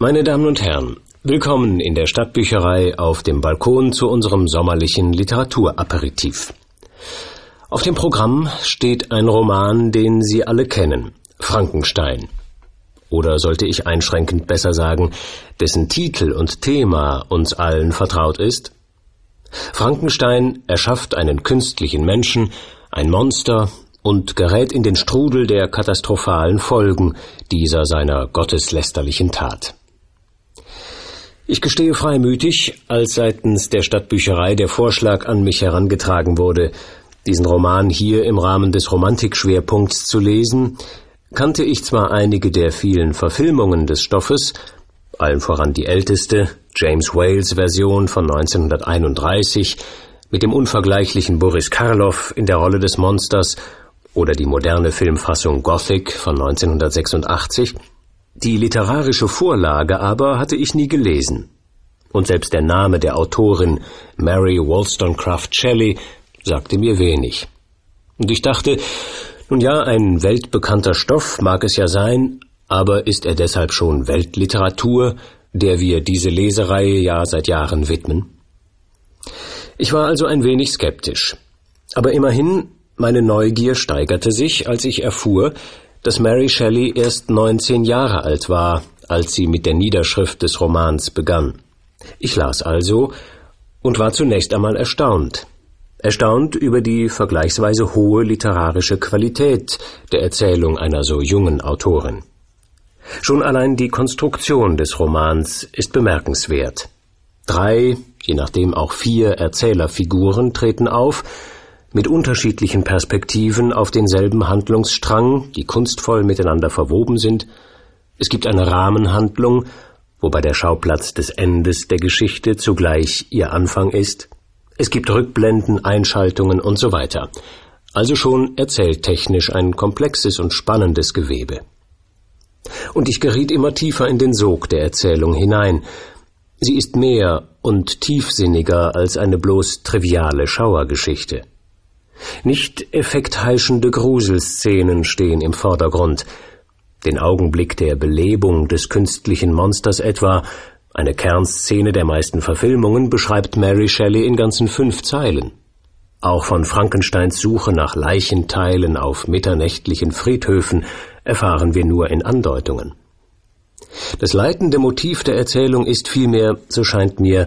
Meine Damen und Herren, willkommen in der Stadtbücherei auf dem Balkon zu unserem sommerlichen Literaturaperitif. Auf dem Programm steht ein Roman, den Sie alle kennen, Frankenstein. Oder sollte ich einschränkend besser sagen, dessen Titel und Thema uns allen vertraut ist? Frankenstein erschafft einen künstlichen Menschen, ein Monster und gerät in den Strudel der katastrophalen Folgen dieser seiner gotteslästerlichen Tat. Ich gestehe freimütig, als seitens der Stadtbücherei der Vorschlag an mich herangetragen wurde, diesen Roman hier im Rahmen des Romantikschwerpunkts zu lesen, kannte ich zwar einige der vielen Verfilmungen des Stoffes, allen voran die älteste, James Wales Version von 1931, mit dem unvergleichlichen Boris Karloff in der Rolle des Monsters oder die moderne Filmfassung Gothic von 1986, die literarische Vorlage aber hatte ich nie gelesen. Und selbst der Name der Autorin Mary Wollstonecraft Shelley sagte mir wenig. Und ich dachte, nun ja, ein weltbekannter Stoff mag es ja sein, aber ist er deshalb schon Weltliteratur, der wir diese Lesereihe ja seit Jahren widmen? Ich war also ein wenig skeptisch. Aber immerhin, meine Neugier steigerte sich, als ich erfuhr, dass Mary Shelley erst 19 Jahre alt war, als sie mit der Niederschrift des Romans begann. Ich las also und war zunächst einmal erstaunt. Erstaunt über die vergleichsweise hohe literarische Qualität der Erzählung einer so jungen Autorin. Schon allein die Konstruktion des Romans ist bemerkenswert. Drei, je nachdem auch vier Erzählerfiguren treten auf, mit unterschiedlichen Perspektiven auf denselben Handlungsstrang, die kunstvoll miteinander verwoben sind. Es gibt eine Rahmenhandlung, wobei der Schauplatz des Endes der Geschichte zugleich ihr Anfang ist. Es gibt Rückblenden, Einschaltungen und so weiter. Also schon erzähltechnisch ein komplexes und spannendes Gewebe. Und ich geriet immer tiefer in den Sog der Erzählung hinein. Sie ist mehr und tiefsinniger als eine bloß triviale Schauergeschichte. Nicht effektheischende Gruselszenen stehen im Vordergrund. Den Augenblick der Belebung des künstlichen Monsters etwa, eine Kernszene der meisten Verfilmungen, beschreibt Mary Shelley in ganzen fünf Zeilen. Auch von Frankensteins Suche nach Leichenteilen auf mitternächtlichen Friedhöfen erfahren wir nur in Andeutungen. Das leitende Motiv der Erzählung ist vielmehr, so scheint mir,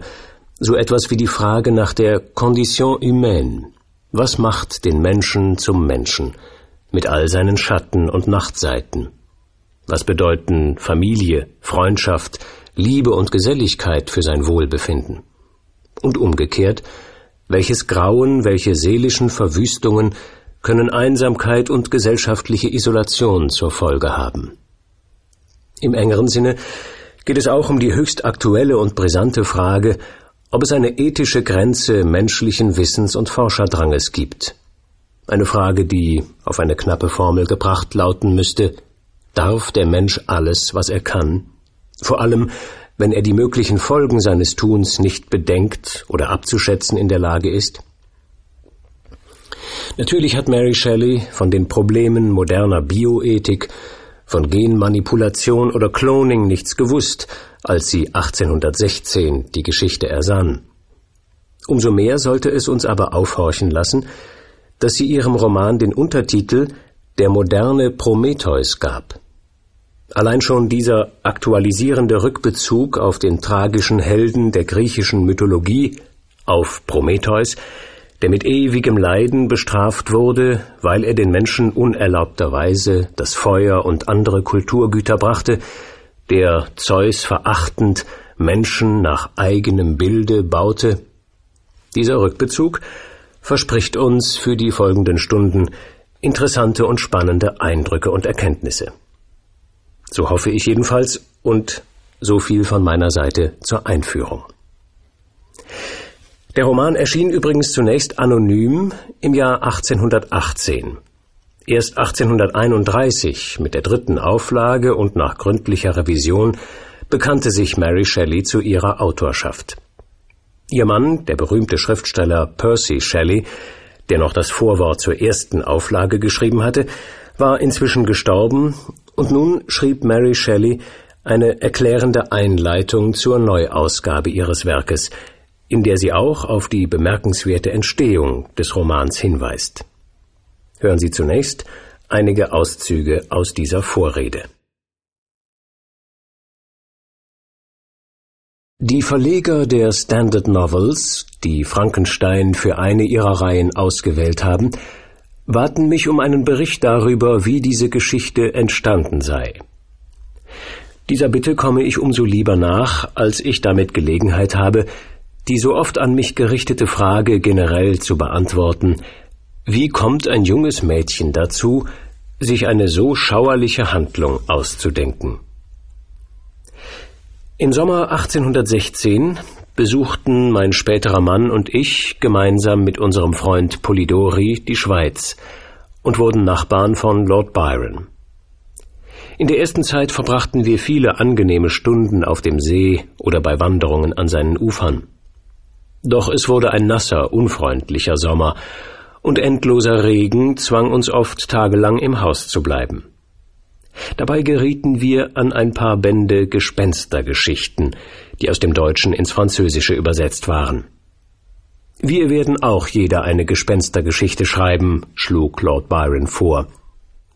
so etwas wie die Frage nach der Condition humaine, was macht den Menschen zum Menschen mit all seinen Schatten und Nachtseiten? Was bedeuten Familie, Freundschaft, Liebe und Geselligkeit für sein Wohlbefinden? Und umgekehrt, welches Grauen, welche seelischen Verwüstungen können Einsamkeit und gesellschaftliche Isolation zur Folge haben? Im engeren Sinne geht es auch um die höchst aktuelle und brisante Frage, ob es eine ethische Grenze menschlichen Wissens und Forscherdranges gibt. Eine Frage, die auf eine knappe Formel gebracht lauten müsste, darf der Mensch alles, was er kann? Vor allem, wenn er die möglichen Folgen seines Tuns nicht bedenkt oder abzuschätzen in der Lage ist? Natürlich hat Mary Shelley von den Problemen moderner Bioethik, von Genmanipulation oder Cloning nichts gewusst, als sie 1816 die Geschichte ersann. Umso mehr sollte es uns aber aufhorchen lassen, dass sie ihrem Roman den Untertitel Der moderne Prometheus gab. Allein schon dieser aktualisierende Rückbezug auf den tragischen Helden der griechischen Mythologie, auf Prometheus, der mit ewigem Leiden bestraft wurde, weil er den Menschen unerlaubterweise das Feuer und andere Kulturgüter brachte, der Zeus verachtend Menschen nach eigenem Bilde baute. Dieser Rückbezug verspricht uns für die folgenden Stunden interessante und spannende Eindrücke und Erkenntnisse. So hoffe ich jedenfalls und so viel von meiner Seite zur Einführung. Der Roman erschien übrigens zunächst anonym im Jahr 1818. Erst 1831 mit der dritten Auflage und nach gründlicher Revision bekannte sich Mary Shelley zu ihrer Autorschaft. Ihr Mann, der berühmte Schriftsteller Percy Shelley, der noch das Vorwort zur ersten Auflage geschrieben hatte, war inzwischen gestorben und nun schrieb Mary Shelley eine erklärende Einleitung zur Neuausgabe ihres Werkes, in der sie auch auf die bemerkenswerte Entstehung des Romans hinweist. Hören Sie zunächst einige Auszüge aus dieser Vorrede. Die Verleger der Standard Novels, die Frankenstein für eine ihrer Reihen ausgewählt haben, baten mich um einen Bericht darüber, wie diese Geschichte entstanden sei. Dieser Bitte komme ich umso lieber nach, als ich damit Gelegenheit habe, die so oft an mich gerichtete Frage generell zu beantworten, wie kommt ein junges Mädchen dazu, sich eine so schauerliche Handlung auszudenken? Im Sommer 1816 besuchten mein späterer Mann und ich gemeinsam mit unserem Freund Polidori die Schweiz und wurden Nachbarn von Lord Byron. In der ersten Zeit verbrachten wir viele angenehme Stunden auf dem See oder bei Wanderungen an seinen Ufern. Doch es wurde ein nasser, unfreundlicher Sommer, und endloser Regen zwang uns oft tagelang im Haus zu bleiben. Dabei gerieten wir an ein paar Bände Gespenstergeschichten, die aus dem Deutschen ins Französische übersetzt waren. Wir werden auch jeder eine Gespenstergeschichte schreiben, schlug Lord Byron vor,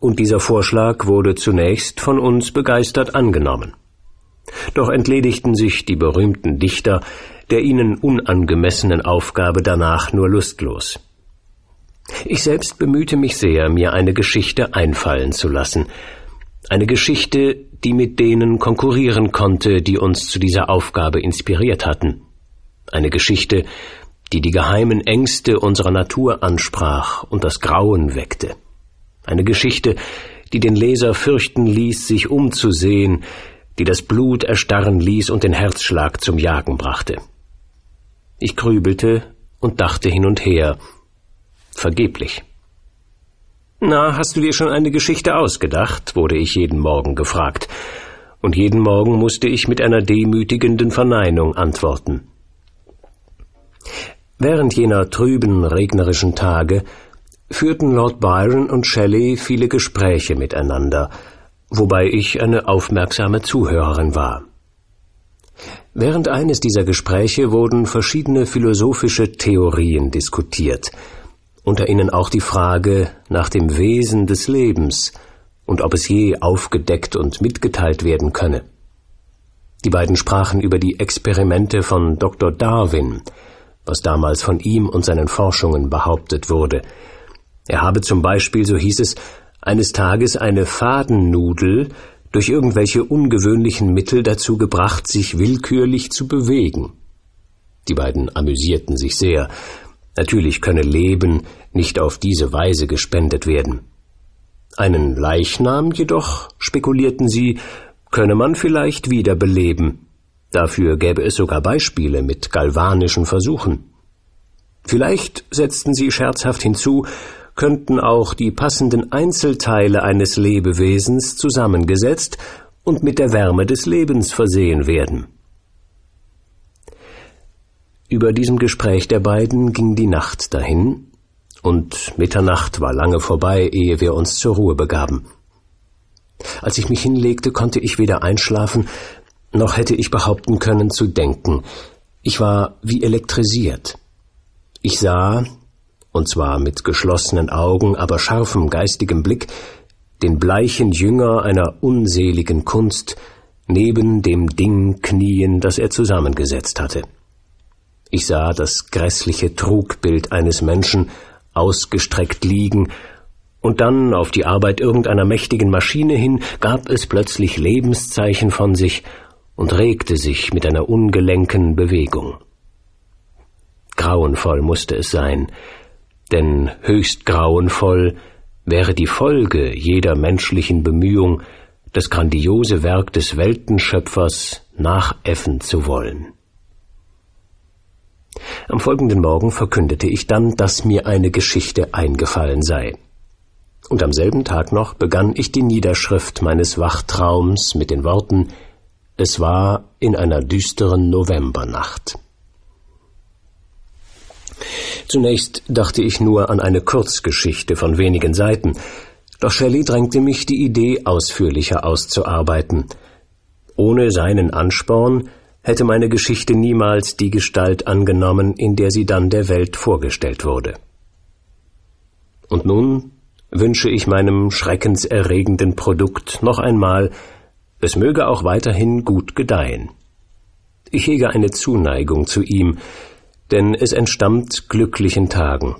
und dieser Vorschlag wurde zunächst von uns begeistert angenommen. Doch entledigten sich die berühmten Dichter der ihnen unangemessenen Aufgabe danach nur lustlos. Ich selbst bemühte mich sehr, mir eine Geschichte einfallen zu lassen, eine Geschichte, die mit denen konkurrieren konnte, die uns zu dieser Aufgabe inspiriert hatten. Eine Geschichte, die die geheimen Ängste unserer Natur ansprach und das Grauen weckte. Eine Geschichte, die den Leser fürchten ließ, sich umzusehen, die das Blut erstarren ließ und den Herzschlag zum Jagen brachte. Ich grübelte und dachte hin und her. Vergeblich. Na, hast du dir schon eine Geschichte ausgedacht? wurde ich jeden Morgen gefragt, und jeden Morgen musste ich mit einer demütigenden Verneinung antworten. Während jener trüben, regnerischen Tage führten Lord Byron und Shelley viele Gespräche miteinander, wobei ich eine aufmerksame Zuhörerin war. Während eines dieser Gespräche wurden verschiedene philosophische Theorien diskutiert, unter ihnen auch die Frage nach dem Wesen des Lebens und ob es je aufgedeckt und mitgeteilt werden könne. Die beiden sprachen über die Experimente von Dr. Darwin, was damals von ihm und seinen Forschungen behauptet wurde. Er habe zum Beispiel, so hieß es, eines Tages eine Fadennudel durch irgendwelche ungewöhnlichen Mittel dazu gebracht, sich willkürlich zu bewegen. Die beiden amüsierten sich sehr, Natürlich könne Leben nicht auf diese Weise gespendet werden. Einen Leichnam jedoch, spekulierten sie, könne man vielleicht wiederbeleben. Dafür gäbe es sogar Beispiele mit galvanischen Versuchen. Vielleicht, setzten sie scherzhaft hinzu, könnten auch die passenden Einzelteile eines Lebewesens zusammengesetzt und mit der Wärme des Lebens versehen werden. Über diesem Gespräch der beiden ging die Nacht dahin, und Mitternacht war lange vorbei, ehe wir uns zur Ruhe begaben. Als ich mich hinlegte, konnte ich weder einschlafen, noch hätte ich behaupten können zu denken. Ich war wie elektrisiert. Ich sah, und zwar mit geschlossenen Augen, aber scharfem geistigem Blick, den bleichen Jünger einer unseligen Kunst neben dem Ding knien, das er zusammengesetzt hatte. Ich sah das grässliche Trugbild eines Menschen ausgestreckt liegen, und dann auf die Arbeit irgendeiner mächtigen Maschine hin gab es plötzlich Lebenszeichen von sich und regte sich mit einer ungelenken Bewegung. Grauenvoll musste es sein, denn höchst grauenvoll wäre die Folge jeder menschlichen Bemühung, das grandiose Werk des Weltenschöpfers nachäffen zu wollen. Am folgenden Morgen verkündete ich dann, dass mir eine Geschichte eingefallen sei. Und am selben Tag noch begann ich die Niederschrift meines Wachtraums mit den Worten Es war in einer düsteren Novembernacht. Zunächst dachte ich nur an eine Kurzgeschichte von wenigen Seiten, doch Shelley drängte mich, die Idee ausführlicher auszuarbeiten. Ohne seinen Ansporn hätte meine Geschichte niemals die Gestalt angenommen, in der sie dann der Welt vorgestellt wurde. Und nun wünsche ich meinem schreckenserregenden Produkt noch einmal, es möge auch weiterhin gut gedeihen. Ich hege eine Zuneigung zu ihm, denn es entstammt glücklichen Tagen.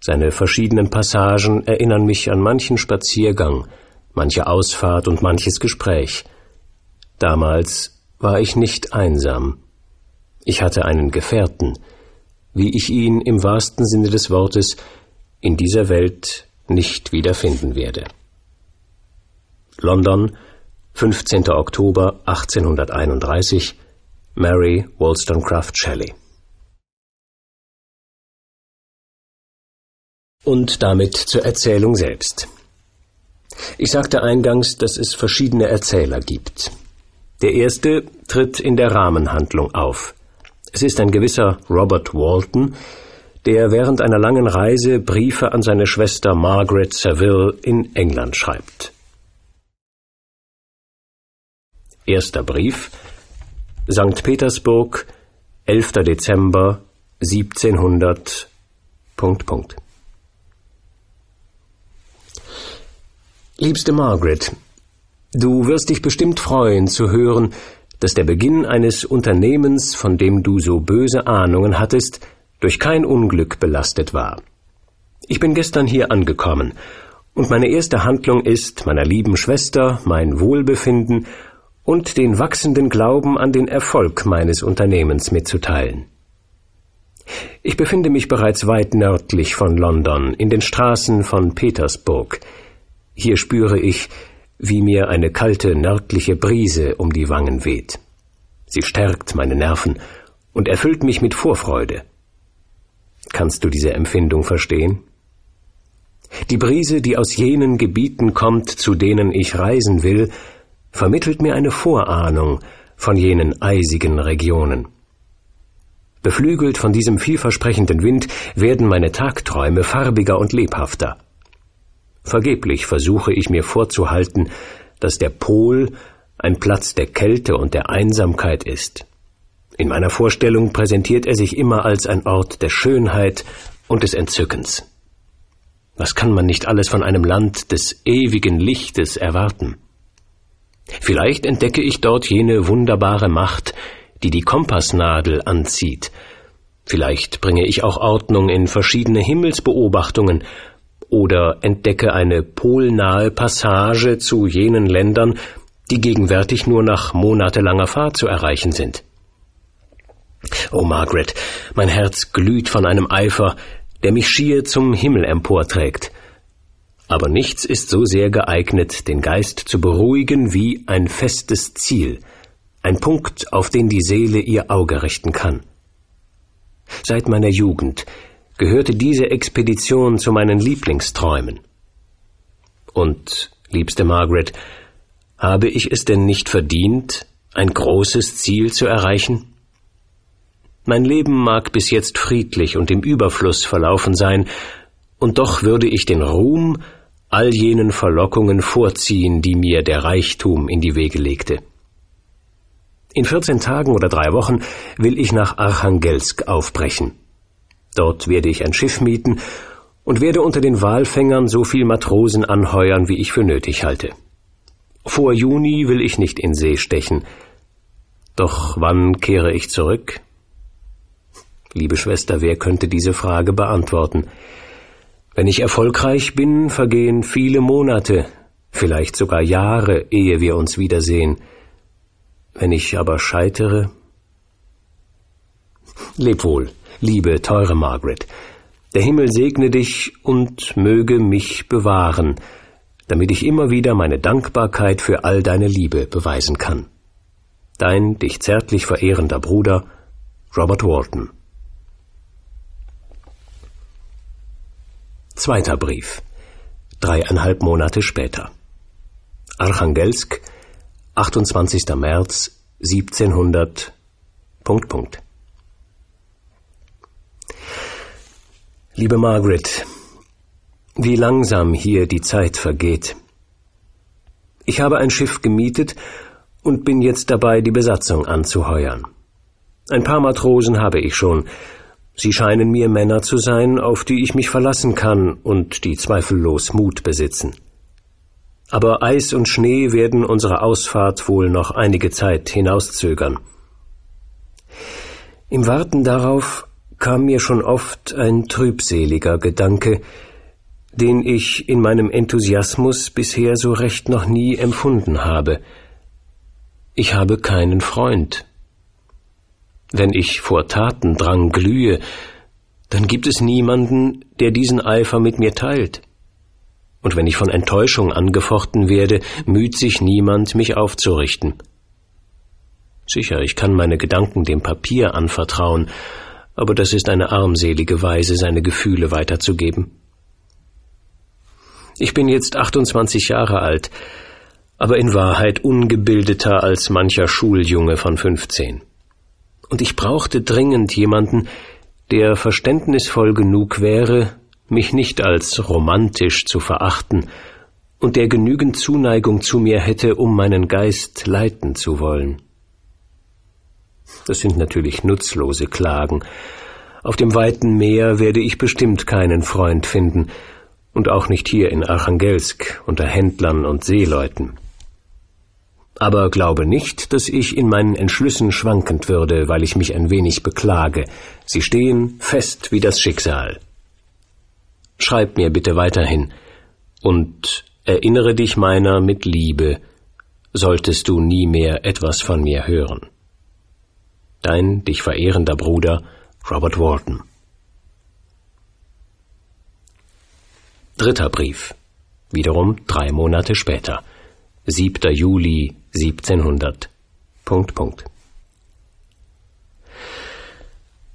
Seine verschiedenen Passagen erinnern mich an manchen Spaziergang, manche Ausfahrt und manches Gespräch. Damals war ich nicht einsam. Ich hatte einen Gefährten, wie ich ihn im wahrsten Sinne des Wortes in dieser Welt nicht wiederfinden werde. London, 15. Oktober 1831 Mary Wollstonecraft Shelley Und damit zur Erzählung selbst. Ich sagte eingangs, dass es verschiedene Erzähler gibt. Der erste tritt in der Rahmenhandlung auf. Es ist ein gewisser Robert Walton, der während einer langen Reise Briefe an seine Schwester Margaret Saville in England schreibt. Erster Brief St. Petersburg, 11. Dezember 1700. Punkt, Punkt. Liebste Margaret, du wirst dich bestimmt freuen zu hören, dass der Beginn eines Unternehmens, von dem du so böse Ahnungen hattest, durch kein Unglück belastet war. Ich bin gestern hier angekommen, und meine erste Handlung ist, meiner lieben Schwester mein Wohlbefinden und den wachsenden Glauben an den Erfolg meines Unternehmens mitzuteilen. Ich befinde mich bereits weit nördlich von London, in den Straßen von Petersburg. Hier spüre ich, wie mir eine kalte nördliche Brise um die Wangen weht. Sie stärkt meine Nerven und erfüllt mich mit Vorfreude. Kannst du diese Empfindung verstehen? Die Brise, die aus jenen Gebieten kommt, zu denen ich reisen will, vermittelt mir eine Vorahnung von jenen eisigen Regionen. Beflügelt von diesem vielversprechenden Wind werden meine Tagträume farbiger und lebhafter. Vergeblich versuche ich mir vorzuhalten, dass der Pol ein Platz der Kälte und der Einsamkeit ist. In meiner Vorstellung präsentiert er sich immer als ein Ort der Schönheit und des Entzückens. Was kann man nicht alles von einem Land des ewigen Lichtes erwarten? Vielleicht entdecke ich dort jene wunderbare Macht, die die Kompassnadel anzieht. Vielleicht bringe ich auch Ordnung in verschiedene Himmelsbeobachtungen oder entdecke eine polnahe Passage zu jenen Ländern, die gegenwärtig nur nach monatelanger Fahrt zu erreichen sind. Oh Margaret, mein Herz glüht von einem Eifer, der mich schier zum Himmel emporträgt. Aber nichts ist so sehr geeignet, den Geist zu beruhigen wie ein festes Ziel, ein Punkt, auf den die Seele ihr Auge richten kann. Seit meiner Jugend gehörte diese Expedition zu meinen Lieblingsträumen. Und, liebste Margaret, habe ich es denn nicht verdient, ein großes Ziel zu erreichen? Mein Leben mag bis jetzt friedlich und im Überfluss verlaufen sein, und doch würde ich den Ruhm all jenen Verlockungen vorziehen, die mir der Reichtum in die Wege legte. In vierzehn Tagen oder drei Wochen will ich nach Archangelsk aufbrechen. Dort werde ich ein Schiff mieten und werde unter den Walfängern so viel Matrosen anheuern, wie ich für nötig halte. Vor Juni will ich nicht in See stechen. Doch wann kehre ich zurück? Liebe Schwester, wer könnte diese Frage beantworten? Wenn ich erfolgreich bin, vergehen viele Monate, vielleicht sogar Jahre, ehe wir uns wiedersehen. Wenn ich aber scheitere. Leb wohl, liebe, teure Margaret. Der Himmel segne dich und möge mich bewahren, damit ich immer wieder meine Dankbarkeit für all deine Liebe beweisen kann. Dein dich zärtlich verehrender Bruder Robert Walton Zweiter Brief. Dreieinhalb Monate später. Archangelsk, 28. März 1700. Punkt, Punkt. Liebe Margaret, wie langsam hier die Zeit vergeht. Ich habe ein Schiff gemietet und bin jetzt dabei, die Besatzung anzuheuern. Ein paar Matrosen habe ich schon. Sie scheinen mir Männer zu sein, auf die ich mich verlassen kann und die zweifellos Mut besitzen. Aber Eis und Schnee werden unsere Ausfahrt wohl noch einige Zeit hinauszögern. Im Warten darauf kam mir schon oft ein trübseliger Gedanke, den ich in meinem Enthusiasmus bisher so recht noch nie empfunden habe. Ich habe keinen Freund. Wenn ich vor Tatendrang glühe, dann gibt es niemanden, der diesen Eifer mit mir teilt. Und wenn ich von Enttäuschung angefochten werde, müht sich niemand, mich aufzurichten. Sicher, ich kann meine Gedanken dem Papier anvertrauen, aber das ist eine armselige Weise, seine Gefühle weiterzugeben. Ich bin jetzt 28 Jahre alt, aber in Wahrheit ungebildeter als mancher Schuljunge von 15 und ich brauchte dringend jemanden, der verständnisvoll genug wäre, mich nicht als romantisch zu verachten und der genügend Zuneigung zu mir hätte, um meinen Geist leiten zu wollen. Das sind natürlich nutzlose Klagen. Auf dem weiten Meer werde ich bestimmt keinen Freund finden, und auch nicht hier in Archangelsk unter Händlern und Seeleuten. Aber glaube nicht, dass ich in meinen Entschlüssen schwankend würde, weil ich mich ein wenig beklage. Sie stehen fest wie das Schicksal. Schreib mir bitte weiterhin und erinnere dich meiner mit Liebe, solltest du nie mehr etwas von mir hören. Dein dich verehrender Bruder Robert Walton. Dritter Brief. Wiederum drei Monate später. 7. Juli 1700. Punkt, Punkt.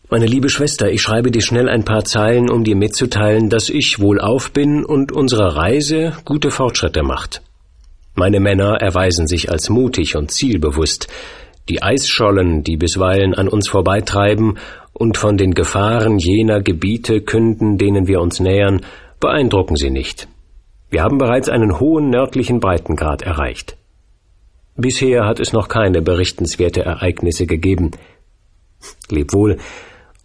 Meine liebe Schwester, ich schreibe dir schnell ein paar Zeilen, um dir mitzuteilen, dass ich wohlauf bin und unsere Reise gute Fortschritte macht. Meine Männer erweisen sich als mutig und zielbewusst. Die Eisschollen, die bisweilen an uns vorbeitreiben und von den Gefahren jener Gebiete künden, denen wir uns nähern, beeindrucken sie nicht. Wir haben bereits einen hohen nördlichen Breitengrad erreicht. Bisher hat es noch keine berichtenswerte Ereignisse gegeben. Leb wohl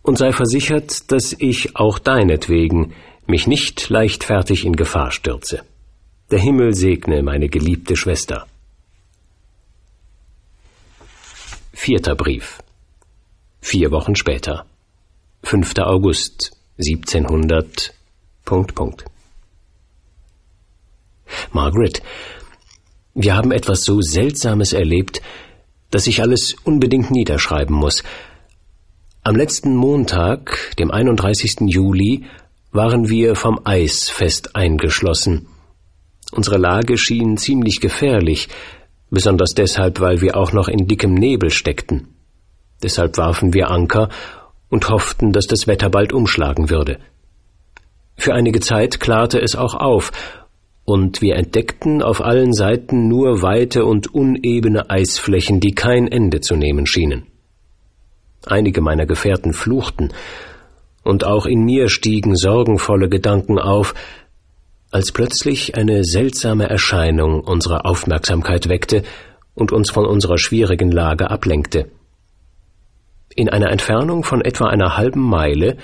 und sei versichert, dass ich auch deinetwegen mich nicht leichtfertig in Gefahr stürze. Der Himmel segne meine geliebte Schwester. Vierter Brief. Vier Wochen später. 5. August 1700. Punkt, Punkt. Margaret, wir haben etwas so Seltsames erlebt, dass ich alles unbedingt niederschreiben muss. Am letzten Montag, dem 31. Juli, waren wir vom Eis fest eingeschlossen. Unsere Lage schien ziemlich gefährlich, besonders deshalb, weil wir auch noch in dickem Nebel steckten. Deshalb warfen wir Anker und hofften, dass das Wetter bald umschlagen würde. Für einige Zeit klarte es auch auf, und wir entdeckten auf allen Seiten nur weite und unebene Eisflächen, die kein Ende zu nehmen schienen. Einige meiner Gefährten fluchten, und auch in mir stiegen sorgenvolle Gedanken auf, als plötzlich eine seltsame Erscheinung unsere Aufmerksamkeit weckte und uns von unserer schwierigen Lage ablenkte. In einer Entfernung von etwa einer halben Meile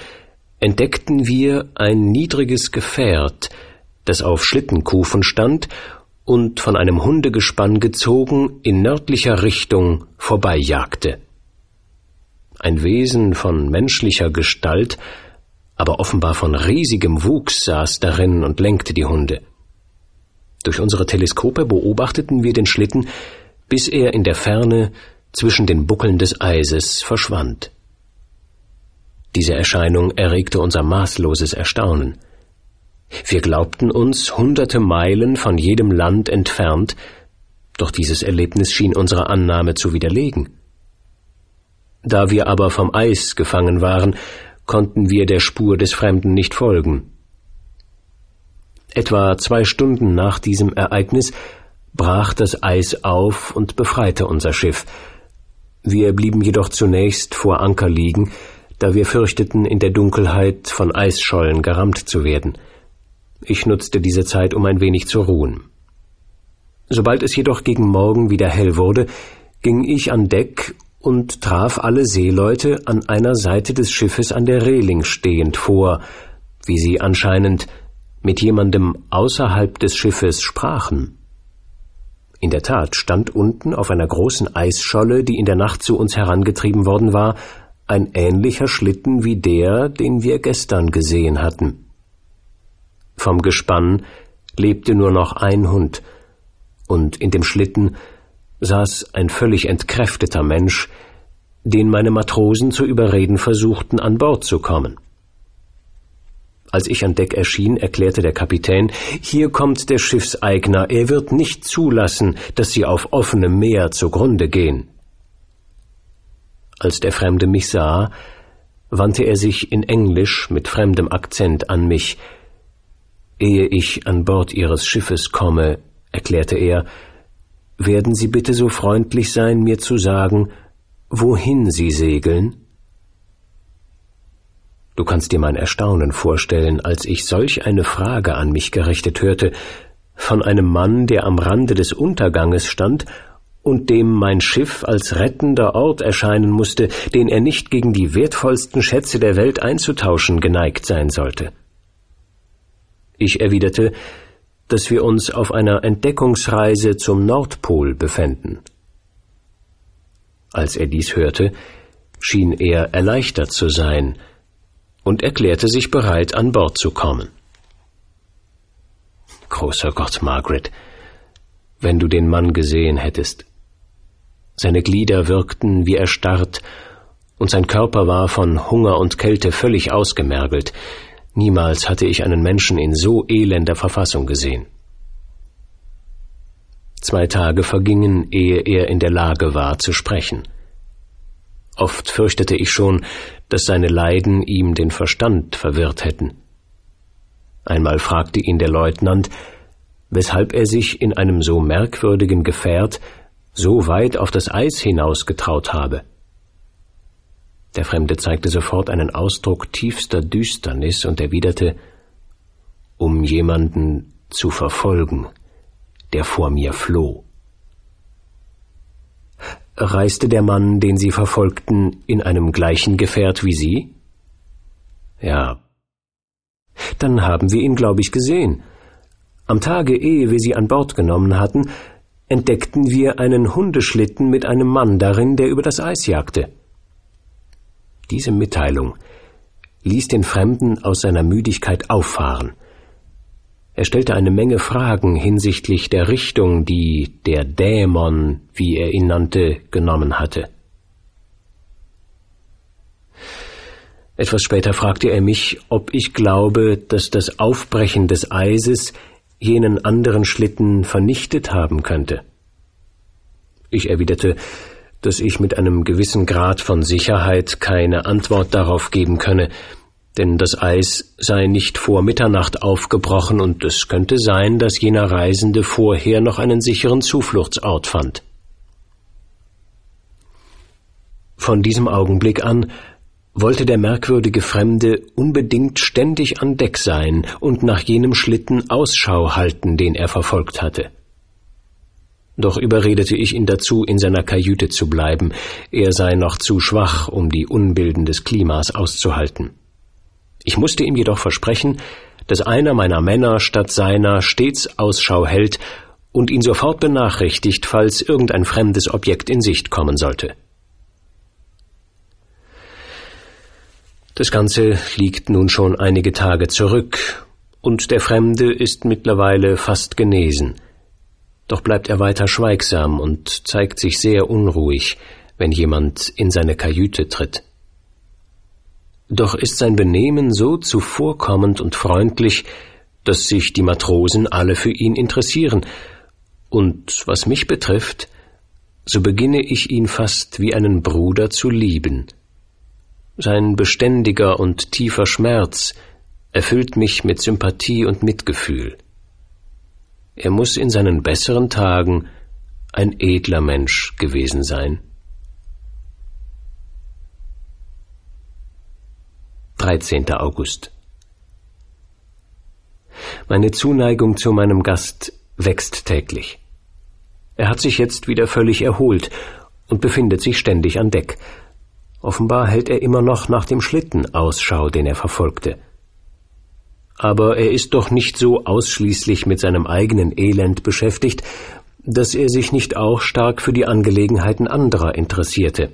entdeckten wir ein niedriges Gefährt, das auf Schlittenkufen stand und von einem Hundegespann gezogen in nördlicher Richtung vorbeijagte. Ein Wesen von menschlicher Gestalt, aber offenbar von riesigem Wuchs saß darin und lenkte die Hunde. Durch unsere Teleskope beobachteten wir den Schlitten, bis er in der Ferne zwischen den Buckeln des Eises verschwand. Diese Erscheinung erregte unser maßloses Erstaunen. Wir glaubten uns hunderte Meilen von jedem Land entfernt, doch dieses Erlebnis schien unsere Annahme zu widerlegen. Da wir aber vom Eis gefangen waren, konnten wir der Spur des Fremden nicht folgen. Etwa zwei Stunden nach diesem Ereignis brach das Eis auf und befreite unser Schiff. Wir blieben jedoch zunächst vor Anker liegen, da wir fürchteten, in der Dunkelheit von Eisschollen gerammt zu werden. Ich nutzte diese Zeit, um ein wenig zu ruhen. Sobald es jedoch gegen Morgen wieder hell wurde, ging ich an Deck und traf alle Seeleute an einer Seite des Schiffes an der Reling stehend vor, wie sie anscheinend mit jemandem außerhalb des Schiffes sprachen. In der Tat stand unten auf einer großen Eisscholle, die in der Nacht zu uns herangetrieben worden war, ein ähnlicher Schlitten wie der, den wir gestern gesehen hatten. Vom Gespann lebte nur noch ein Hund, und in dem Schlitten saß ein völlig entkräfteter Mensch, den meine Matrosen zu überreden versuchten, an Bord zu kommen. Als ich an Deck erschien, erklärte der Kapitän, hier kommt der Schiffseigner, er wird nicht zulassen, dass Sie auf offenem Meer zugrunde gehen. Als der Fremde mich sah, wandte er sich in Englisch mit fremdem Akzent an mich. Ehe ich an Bord Ihres Schiffes komme, erklärte er, werden Sie bitte so freundlich sein, mir zu sagen, wohin Sie segeln? Du kannst dir mein Erstaunen vorstellen, als ich solch eine Frage an mich gerichtet hörte, von einem Mann, der am Rande des Unterganges stand und dem mein Schiff als rettender Ort erscheinen musste, den er nicht gegen die wertvollsten Schätze der Welt einzutauschen geneigt sein sollte. Ich erwiderte, dass wir uns auf einer Entdeckungsreise zum Nordpol befänden. Als er dies hörte, schien er erleichtert zu sein und erklärte sich bereit, an Bord zu kommen. Großer Gott, Margaret, wenn du den Mann gesehen hättest. Seine Glieder wirkten wie erstarrt, und sein Körper war von Hunger und Kälte völlig ausgemergelt, Niemals hatte ich einen Menschen in so elender Verfassung gesehen. Zwei Tage vergingen, ehe er in der Lage war zu sprechen. Oft fürchtete ich schon, dass seine Leiden ihm den Verstand verwirrt hätten. Einmal fragte ihn der Leutnant, weshalb er sich in einem so merkwürdigen Gefährt so weit auf das Eis hinausgetraut habe. Der Fremde zeigte sofort einen Ausdruck tiefster Düsternis und erwiderte, um jemanden zu verfolgen, der vor mir floh. Reiste der Mann, den Sie verfolgten, in einem gleichen Gefährt wie Sie? Ja. Dann haben wir ihn, glaube ich, gesehen. Am Tage, ehe wir sie an Bord genommen hatten, entdeckten wir einen Hundeschlitten mit einem Mann darin, der über das Eis jagte. Diese Mitteilung ließ den Fremden aus seiner Müdigkeit auffahren. Er stellte eine Menge Fragen hinsichtlich der Richtung, die der Dämon, wie er ihn nannte, genommen hatte. Etwas später fragte er mich, ob ich glaube, dass das Aufbrechen des Eises jenen anderen Schlitten vernichtet haben könnte. Ich erwiderte, dass ich mit einem gewissen Grad von Sicherheit keine Antwort darauf geben könne, denn das Eis sei nicht vor Mitternacht aufgebrochen und es könnte sein, dass jener Reisende vorher noch einen sicheren Zufluchtsort fand. Von diesem Augenblick an wollte der merkwürdige Fremde unbedingt ständig an Deck sein und nach jenem Schlitten Ausschau halten, den er verfolgt hatte. Doch überredete ich ihn dazu, in seiner Kajüte zu bleiben, er sei noch zu schwach, um die Unbilden des Klimas auszuhalten. Ich musste ihm jedoch versprechen, dass einer meiner Männer statt seiner stets Ausschau hält und ihn sofort benachrichtigt, falls irgendein fremdes Objekt in Sicht kommen sollte. Das Ganze liegt nun schon einige Tage zurück, und der Fremde ist mittlerweile fast genesen. Doch bleibt er weiter schweigsam und zeigt sich sehr unruhig, wenn jemand in seine Kajüte tritt. Doch ist sein Benehmen so zuvorkommend und freundlich, dass sich die Matrosen alle für ihn interessieren, und was mich betrifft, so beginne ich ihn fast wie einen Bruder zu lieben. Sein beständiger und tiefer Schmerz erfüllt mich mit Sympathie und Mitgefühl. Er muss in seinen besseren Tagen ein edler Mensch gewesen sein. 13. August Meine Zuneigung zu meinem Gast wächst täglich. Er hat sich jetzt wieder völlig erholt, und befindet sich ständig an Deck. Offenbar hält er immer noch nach dem Schlitten Ausschau, den er verfolgte. Aber er ist doch nicht so ausschließlich mit seinem eigenen Elend beschäftigt, dass er sich nicht auch stark für die Angelegenheiten anderer interessierte.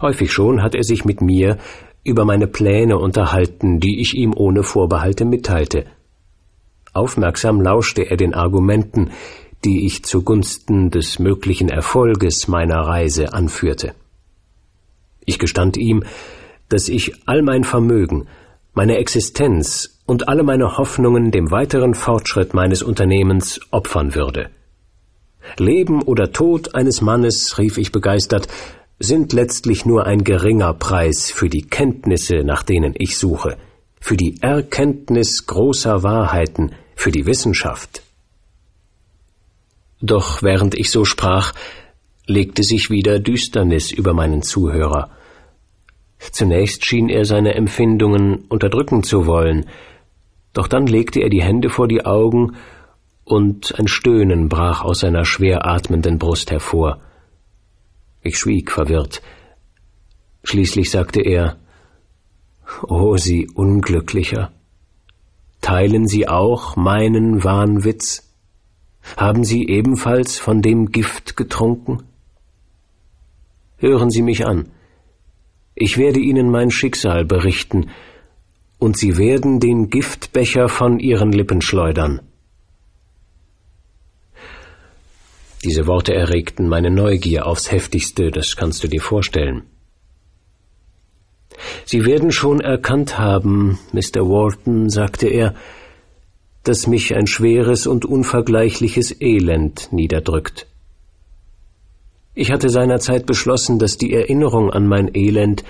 Häufig schon hat er sich mit mir über meine Pläne unterhalten, die ich ihm ohne Vorbehalte mitteilte. Aufmerksam lauschte er den Argumenten, die ich zugunsten des möglichen Erfolges meiner Reise anführte. Ich gestand ihm, dass ich all mein Vermögen, meine Existenz und alle meine Hoffnungen dem weiteren Fortschritt meines Unternehmens opfern würde. Leben oder Tod eines Mannes, rief ich begeistert, sind letztlich nur ein geringer Preis für die Kenntnisse, nach denen ich suche, für die Erkenntnis großer Wahrheiten, für die Wissenschaft. Doch während ich so sprach, legte sich wieder Düsternis über meinen Zuhörer. Zunächst schien er seine Empfindungen unterdrücken zu wollen, doch dann legte er die Hände vor die Augen und ein Stöhnen brach aus seiner schwer atmenden Brust hervor. Ich schwieg verwirrt. Schließlich sagte er O Sie Unglücklicher. Teilen Sie auch meinen Wahnwitz? Haben Sie ebenfalls von dem Gift getrunken? Hören Sie mich an. Ich werde Ihnen mein Schicksal berichten, und Sie werden den Giftbecher von Ihren Lippen schleudern. Diese Worte erregten meine Neugier aufs heftigste, das kannst du dir vorstellen. Sie werden schon erkannt haben, Mr. Walton, sagte er, dass mich ein schweres und unvergleichliches Elend niederdrückt. Ich hatte seinerzeit beschlossen, dass die Erinnerung an mein Elend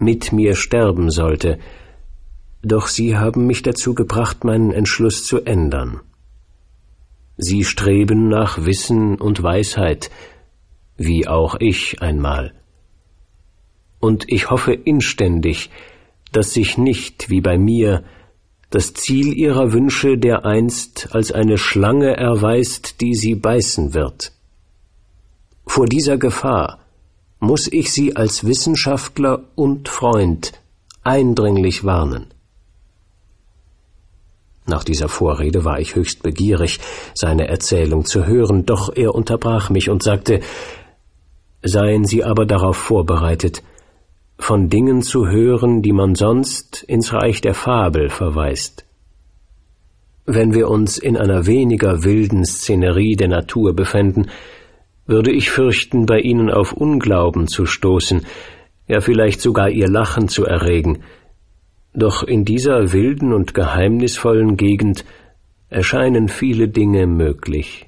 mit mir sterben sollte, doch Sie haben mich dazu gebracht, meinen Entschluss zu ändern. Sie streben nach Wissen und Weisheit, wie auch ich einmal. Und ich hoffe inständig, dass sich nicht, wie bei mir, das Ziel ihrer Wünsche dereinst als eine Schlange erweist, die sie beißen wird. Vor dieser Gefahr muss ich Sie als Wissenschaftler und Freund eindringlich warnen. Nach dieser Vorrede war ich höchst begierig, seine Erzählung zu hören, doch er unterbrach mich und sagte Seien Sie aber darauf vorbereitet, von Dingen zu hören, die man sonst ins Reich der Fabel verweist. Wenn wir uns in einer weniger wilden Szenerie der Natur befänden, würde ich fürchten, bei Ihnen auf Unglauben zu stoßen, ja vielleicht sogar Ihr Lachen zu erregen, doch in dieser wilden und geheimnisvollen Gegend erscheinen viele Dinge möglich.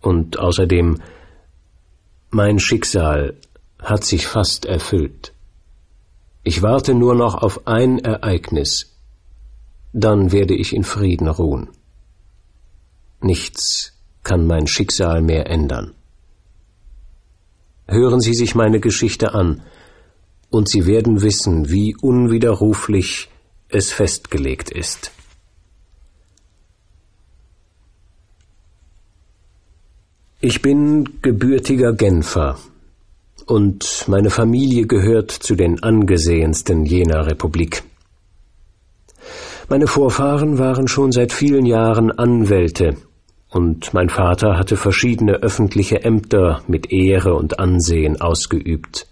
Und außerdem, mein Schicksal hat sich fast erfüllt. Ich warte nur noch auf ein Ereignis, dann werde ich in Frieden ruhen. Nichts kann mein Schicksal mehr ändern. Hören Sie sich meine Geschichte an, und sie werden wissen, wie unwiderruflich es festgelegt ist. Ich bin gebürtiger Genfer und meine Familie gehört zu den angesehensten jener Republik. Meine Vorfahren waren schon seit vielen Jahren Anwälte und mein Vater hatte verschiedene öffentliche Ämter mit Ehre und Ansehen ausgeübt.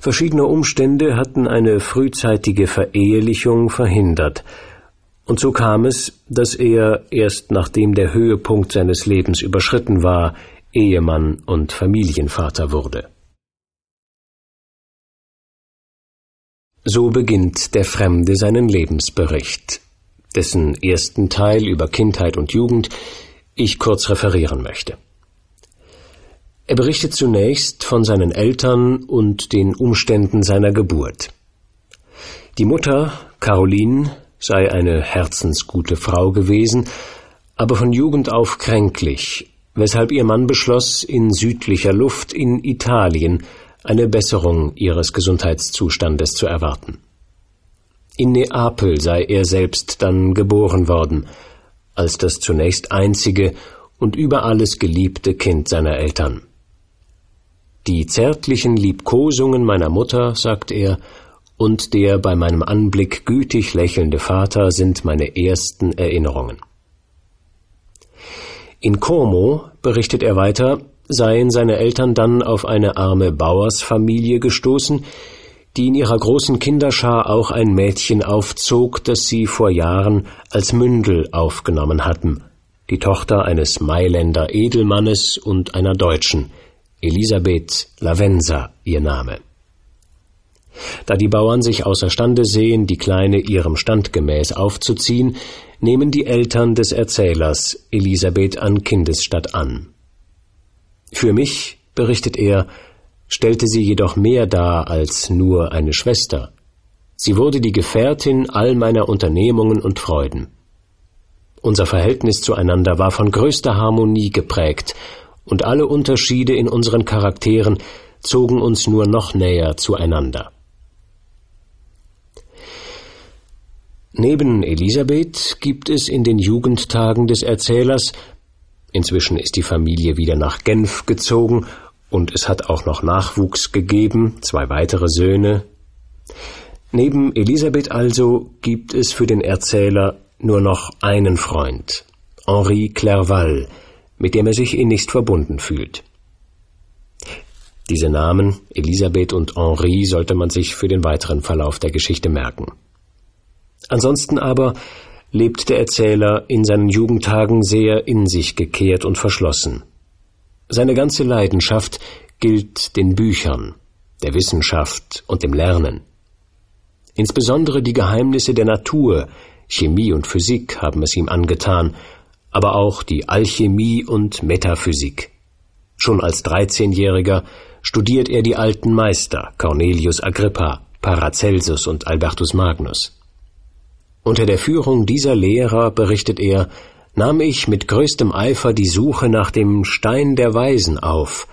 Verschiedene Umstände hatten eine frühzeitige Verehelichung verhindert, und so kam es, dass er erst nachdem der Höhepunkt seines Lebens überschritten war, Ehemann und Familienvater wurde. So beginnt der Fremde seinen Lebensbericht, dessen ersten Teil über Kindheit und Jugend ich kurz referieren möchte. Er berichtet zunächst von seinen Eltern und den Umständen seiner Geburt. Die Mutter, Caroline, sei eine herzensgute Frau gewesen, aber von Jugend auf kränklich, weshalb ihr Mann beschloss, in südlicher Luft in Italien eine Besserung ihres Gesundheitszustandes zu erwarten. In Neapel sei er selbst dann geboren worden, als das zunächst einzige und über alles geliebte Kind seiner Eltern. Die zärtlichen Liebkosungen meiner Mutter, sagt er, und der bei meinem Anblick gütig lächelnde Vater sind meine ersten Erinnerungen. In Como, berichtet er weiter, seien seine Eltern dann auf eine arme Bauersfamilie gestoßen, die in ihrer großen Kinderschar auch ein Mädchen aufzog, das sie vor Jahren als Mündel aufgenommen hatten, die Tochter eines Mailänder Edelmannes und einer Deutschen, Elisabeth Lavensa ihr Name. Da die Bauern sich außerstande sehen, die Kleine ihrem Stand gemäß aufzuziehen, nehmen die Eltern des Erzählers Elisabeth an Kindesstatt an. Für mich, berichtet er, stellte sie jedoch mehr dar als nur eine Schwester. Sie wurde die Gefährtin all meiner Unternehmungen und Freuden. Unser Verhältnis zueinander war von größter Harmonie geprägt, und alle Unterschiede in unseren Charakteren zogen uns nur noch näher zueinander. Neben Elisabeth gibt es in den Jugendtagen des Erzählers inzwischen ist die Familie wieder nach Genf gezogen und es hat auch noch Nachwuchs gegeben, zwei weitere Söhne. Neben Elisabeth also gibt es für den Erzähler nur noch einen Freund, Henri Clerval, mit dem er sich innigst verbunden fühlt. Diese Namen, Elisabeth und Henri, sollte man sich für den weiteren Verlauf der Geschichte merken. Ansonsten aber lebt der Erzähler in seinen Jugendtagen sehr in sich gekehrt und verschlossen. Seine ganze Leidenschaft gilt den Büchern, der Wissenschaft und dem Lernen. Insbesondere die Geheimnisse der Natur, Chemie und Physik haben es ihm angetan, aber auch die Alchemie und Metaphysik. Schon als Dreizehnjähriger studiert er die alten Meister Cornelius Agrippa, Paracelsus und Albertus Magnus. Unter der Führung dieser Lehrer, berichtet er, nahm ich mit größtem Eifer die Suche nach dem Stein der Weisen auf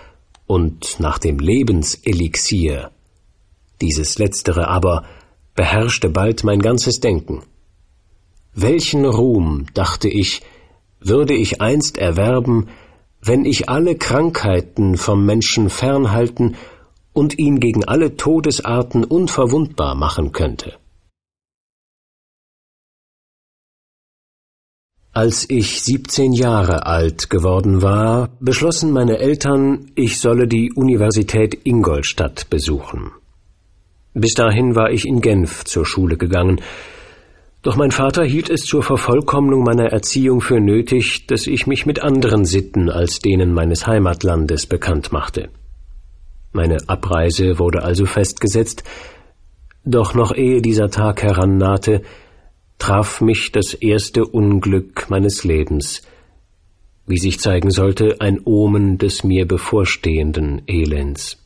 und nach dem Lebenselixier. Dieses letztere aber beherrschte bald mein ganzes Denken. Welchen Ruhm, dachte ich, würde ich einst erwerben, wenn ich alle Krankheiten vom Menschen fernhalten und ihn gegen alle Todesarten unverwundbar machen könnte. Als ich 17 Jahre alt geworden war, beschlossen meine Eltern, ich solle die Universität Ingolstadt besuchen. Bis dahin war ich in Genf zur Schule gegangen, doch mein Vater hielt es zur Vervollkommnung meiner Erziehung für nötig, dass ich mich mit anderen Sitten als denen meines Heimatlandes bekannt machte. Meine Abreise wurde also festgesetzt, doch noch ehe dieser Tag herannahte, traf mich das erste Unglück meines Lebens, wie sich zeigen sollte, ein Omen des mir bevorstehenden Elends.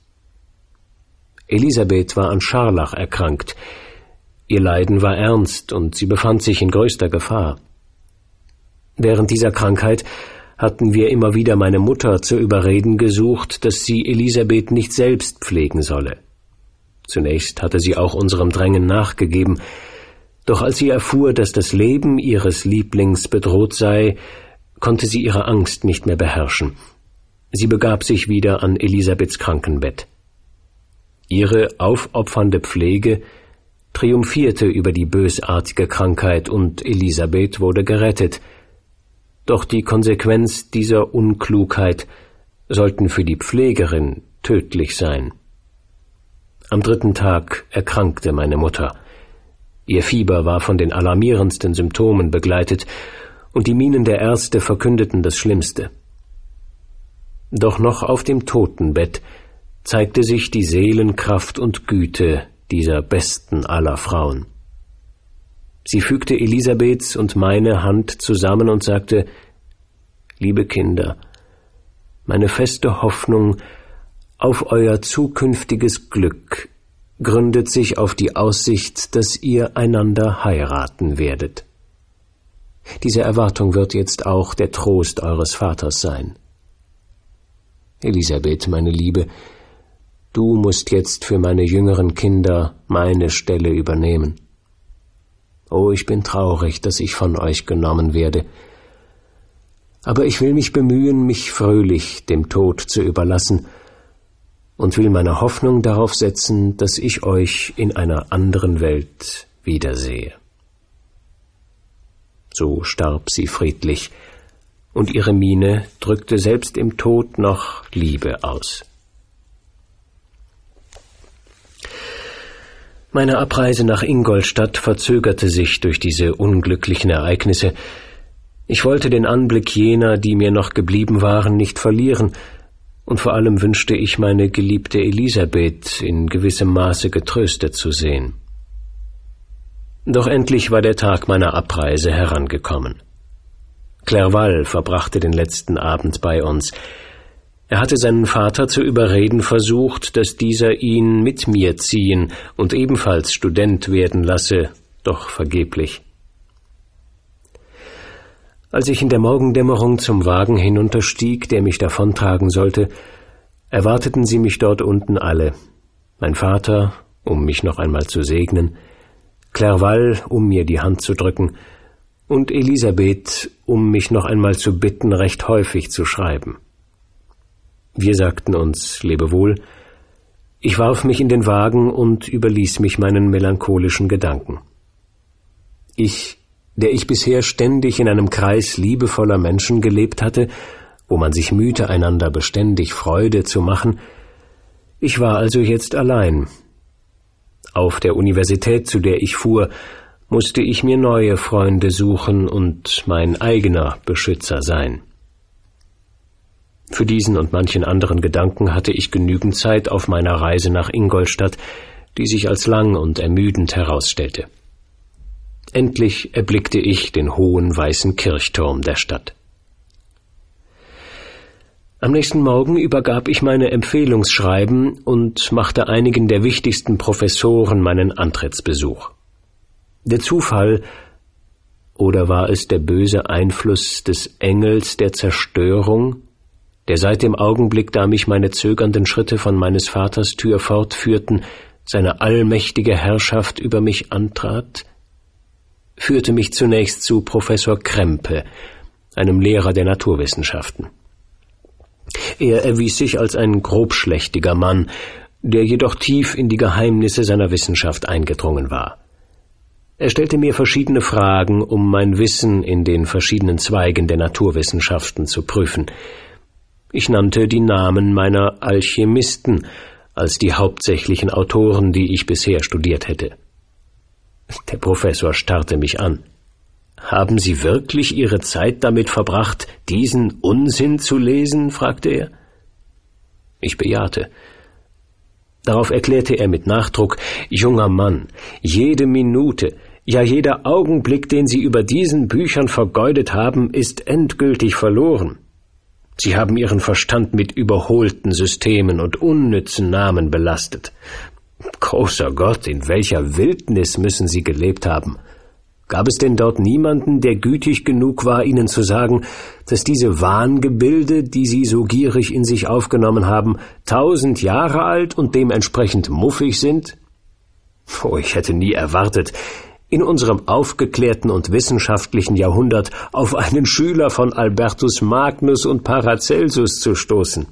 Elisabeth war an Scharlach erkrankt. Ihr Leiden war ernst und sie befand sich in größter Gefahr. Während dieser Krankheit hatten wir immer wieder meine Mutter zu überreden gesucht, dass sie Elisabeth nicht selbst pflegen solle. Zunächst hatte sie auch unserem Drängen nachgegeben, doch als sie erfuhr, dass das Leben ihres Lieblings bedroht sei, konnte sie ihre Angst nicht mehr beherrschen. Sie begab sich wieder an Elisabeths Krankenbett. Ihre aufopfernde Pflege triumphierte über die bösartige Krankheit und Elisabeth wurde gerettet. Doch die Konsequenz dieser Unklugheit sollten für die Pflegerin tödlich sein. Am dritten Tag erkrankte meine Mutter. Ihr Fieber war von den alarmierendsten Symptomen begleitet, und die Mienen der Ärzte verkündeten das Schlimmste. Doch noch auf dem Totenbett zeigte sich die Seelenkraft und Güte dieser besten aller Frauen. Sie fügte Elisabeths und meine Hand zusammen und sagte Liebe Kinder, meine feste Hoffnung auf euer zukünftiges Glück gründet sich auf die Aussicht, dass ihr einander heiraten werdet. Diese Erwartung wird jetzt auch der Trost eures Vaters sein. Elisabeth, meine Liebe, du musst jetzt für meine jüngeren Kinder meine Stelle übernehmen. Oh, ich bin traurig, dass ich von euch genommen werde. aber ich will mich bemühen, mich fröhlich dem Tod zu überlassen und will meine Hoffnung darauf setzen, dass ich euch in einer anderen Welt wiedersehe. So starb sie friedlich, und ihre Miene drückte selbst im Tod noch Liebe aus. Meine Abreise nach Ingolstadt verzögerte sich durch diese unglücklichen Ereignisse, ich wollte den Anblick jener, die mir noch geblieben waren, nicht verlieren, und vor allem wünschte ich meine geliebte Elisabeth in gewissem Maße getröstet zu sehen. Doch endlich war der Tag meiner Abreise herangekommen. Clerval verbrachte den letzten Abend bei uns. Er hatte seinen Vater zu überreden versucht, dass dieser ihn mit mir ziehen und ebenfalls Student werden lasse, doch vergeblich. Als ich in der Morgendämmerung zum Wagen hinunterstieg, der mich davontragen sollte, erwarteten sie mich dort unten alle. Mein Vater, um mich noch einmal zu segnen, Clerval, um mir die Hand zu drücken, und Elisabeth, um mich noch einmal zu bitten, recht häufig zu schreiben. Wir sagten uns Lebewohl, ich warf mich in den Wagen und überließ mich meinen melancholischen Gedanken. Ich der ich bisher ständig in einem Kreis liebevoller Menschen gelebt hatte, wo man sich mühte, einander beständig Freude zu machen, ich war also jetzt allein. Auf der Universität, zu der ich fuhr, musste ich mir neue Freunde suchen und mein eigener Beschützer sein. Für diesen und manchen anderen Gedanken hatte ich genügend Zeit auf meiner Reise nach Ingolstadt, die sich als lang und ermüdend herausstellte. Endlich erblickte ich den hohen weißen Kirchturm der Stadt. Am nächsten Morgen übergab ich meine Empfehlungsschreiben und machte einigen der wichtigsten Professoren meinen Antrittsbesuch. Der Zufall oder war es der böse Einfluss des Engels der Zerstörung, der seit dem Augenblick, da mich meine zögernden Schritte von meines Vaters Tür fortführten, seine allmächtige Herrschaft über mich antrat, führte mich zunächst zu Professor Krempe, einem Lehrer der Naturwissenschaften. Er erwies sich als ein grobschlächtiger Mann, der jedoch tief in die Geheimnisse seiner Wissenschaft eingedrungen war. Er stellte mir verschiedene Fragen, um mein Wissen in den verschiedenen Zweigen der Naturwissenschaften zu prüfen. Ich nannte die Namen meiner Alchemisten als die hauptsächlichen Autoren, die ich bisher studiert hätte. Der Professor starrte mich an. Haben Sie wirklich Ihre Zeit damit verbracht, diesen Unsinn zu lesen? fragte er. Ich bejahte. Darauf erklärte er mit Nachdruck Junger Mann, jede Minute, ja jeder Augenblick, den Sie über diesen Büchern vergeudet haben, ist endgültig verloren. Sie haben Ihren Verstand mit überholten Systemen und unnützen Namen belastet. Großer Gott, in welcher Wildnis müssen Sie gelebt haben? Gab es denn dort niemanden, der gütig genug war, Ihnen zu sagen, dass diese Wahngebilde, die Sie so gierig in sich aufgenommen haben, tausend Jahre alt und dementsprechend muffig sind? Oh, ich hätte nie erwartet, in unserem aufgeklärten und wissenschaftlichen Jahrhundert auf einen Schüler von Albertus Magnus und Paracelsus zu stoßen.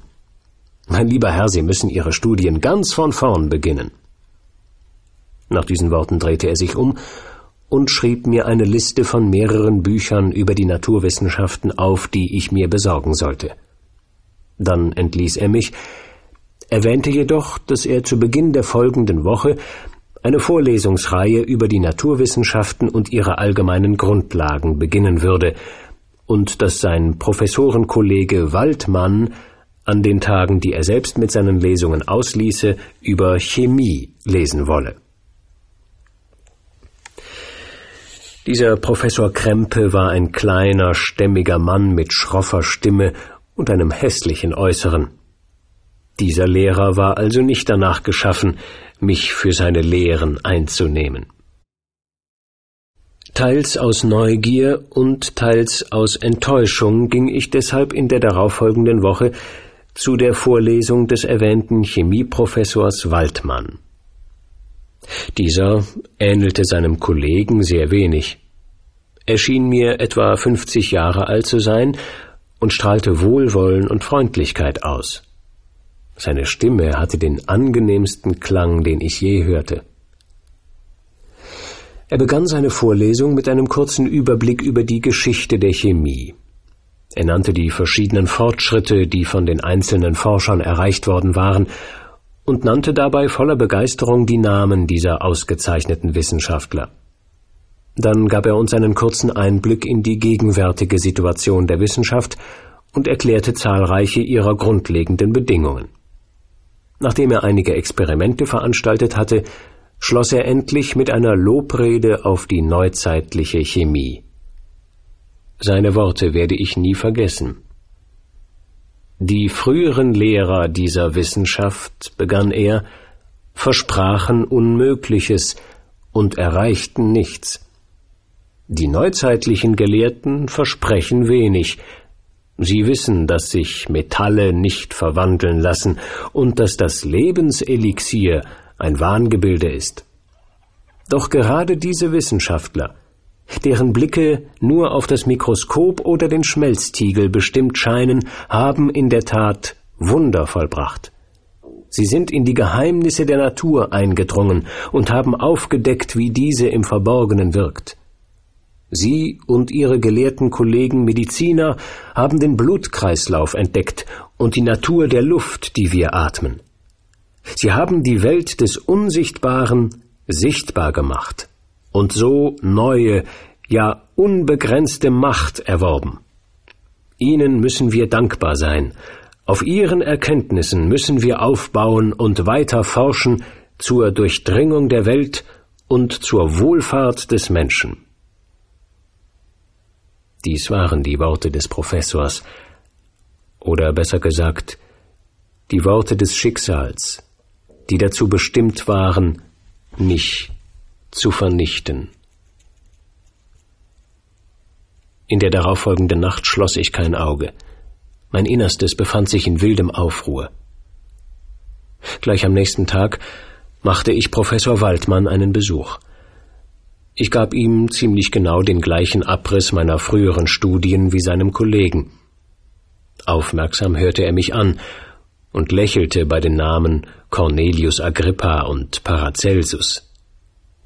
Mein lieber Herr, Sie müssen Ihre Studien ganz von vorn beginnen. Nach diesen Worten drehte er sich um und schrieb mir eine Liste von mehreren Büchern über die Naturwissenschaften auf, die ich mir besorgen sollte. Dann entließ er mich, erwähnte jedoch, dass er zu Beginn der folgenden Woche eine Vorlesungsreihe über die Naturwissenschaften und ihre allgemeinen Grundlagen beginnen würde und dass sein Professorenkollege Waldmann an den Tagen, die er selbst mit seinen Lesungen ausließe, über Chemie lesen wolle. Dieser Professor Krempe war ein kleiner, stämmiger Mann mit schroffer Stimme und einem hässlichen Äußeren. Dieser Lehrer war also nicht danach geschaffen, mich für seine Lehren einzunehmen. Teils aus Neugier und teils aus Enttäuschung ging ich deshalb in der darauffolgenden Woche zu der Vorlesung des erwähnten Chemieprofessors Waldmann. Dieser ähnelte seinem Kollegen sehr wenig. Er schien mir etwa fünfzig Jahre alt zu sein und strahlte Wohlwollen und Freundlichkeit aus. Seine Stimme hatte den angenehmsten Klang, den ich je hörte. Er begann seine Vorlesung mit einem kurzen Überblick über die Geschichte der Chemie. Er nannte die verschiedenen Fortschritte, die von den einzelnen Forschern erreicht worden waren, und nannte dabei voller Begeisterung die Namen dieser ausgezeichneten Wissenschaftler. Dann gab er uns einen kurzen Einblick in die gegenwärtige Situation der Wissenschaft und erklärte zahlreiche ihrer grundlegenden Bedingungen. Nachdem er einige Experimente veranstaltet hatte, schloss er endlich mit einer Lobrede auf die neuzeitliche Chemie. Seine Worte werde ich nie vergessen. Die früheren Lehrer dieser Wissenschaft, begann er, versprachen Unmögliches und erreichten nichts. Die neuzeitlichen Gelehrten versprechen wenig. Sie wissen, dass sich Metalle nicht verwandeln lassen und dass das Lebenselixier ein Wahngebilde ist. Doch gerade diese Wissenschaftler, deren Blicke nur auf das Mikroskop oder den Schmelztiegel bestimmt scheinen, haben in der Tat Wunder vollbracht. Sie sind in die Geheimnisse der Natur eingedrungen und haben aufgedeckt, wie diese im Verborgenen wirkt. Sie und ihre gelehrten Kollegen Mediziner haben den Blutkreislauf entdeckt und die Natur der Luft, die wir atmen. Sie haben die Welt des Unsichtbaren sichtbar gemacht und so neue, ja unbegrenzte Macht erworben. Ihnen müssen wir dankbar sein, auf Ihren Erkenntnissen müssen wir aufbauen und weiter forschen zur Durchdringung der Welt und zur Wohlfahrt des Menschen. Dies waren die Worte des Professors, oder besser gesagt, die Worte des Schicksals, die dazu bestimmt waren, mich zu vernichten. In der darauffolgenden Nacht schloss ich kein Auge. Mein Innerstes befand sich in wildem Aufruhr. Gleich am nächsten Tag machte ich Professor Waldmann einen Besuch. Ich gab ihm ziemlich genau den gleichen Abriss meiner früheren Studien wie seinem Kollegen. Aufmerksam hörte er mich an und lächelte bei den Namen Cornelius Agrippa und Paracelsus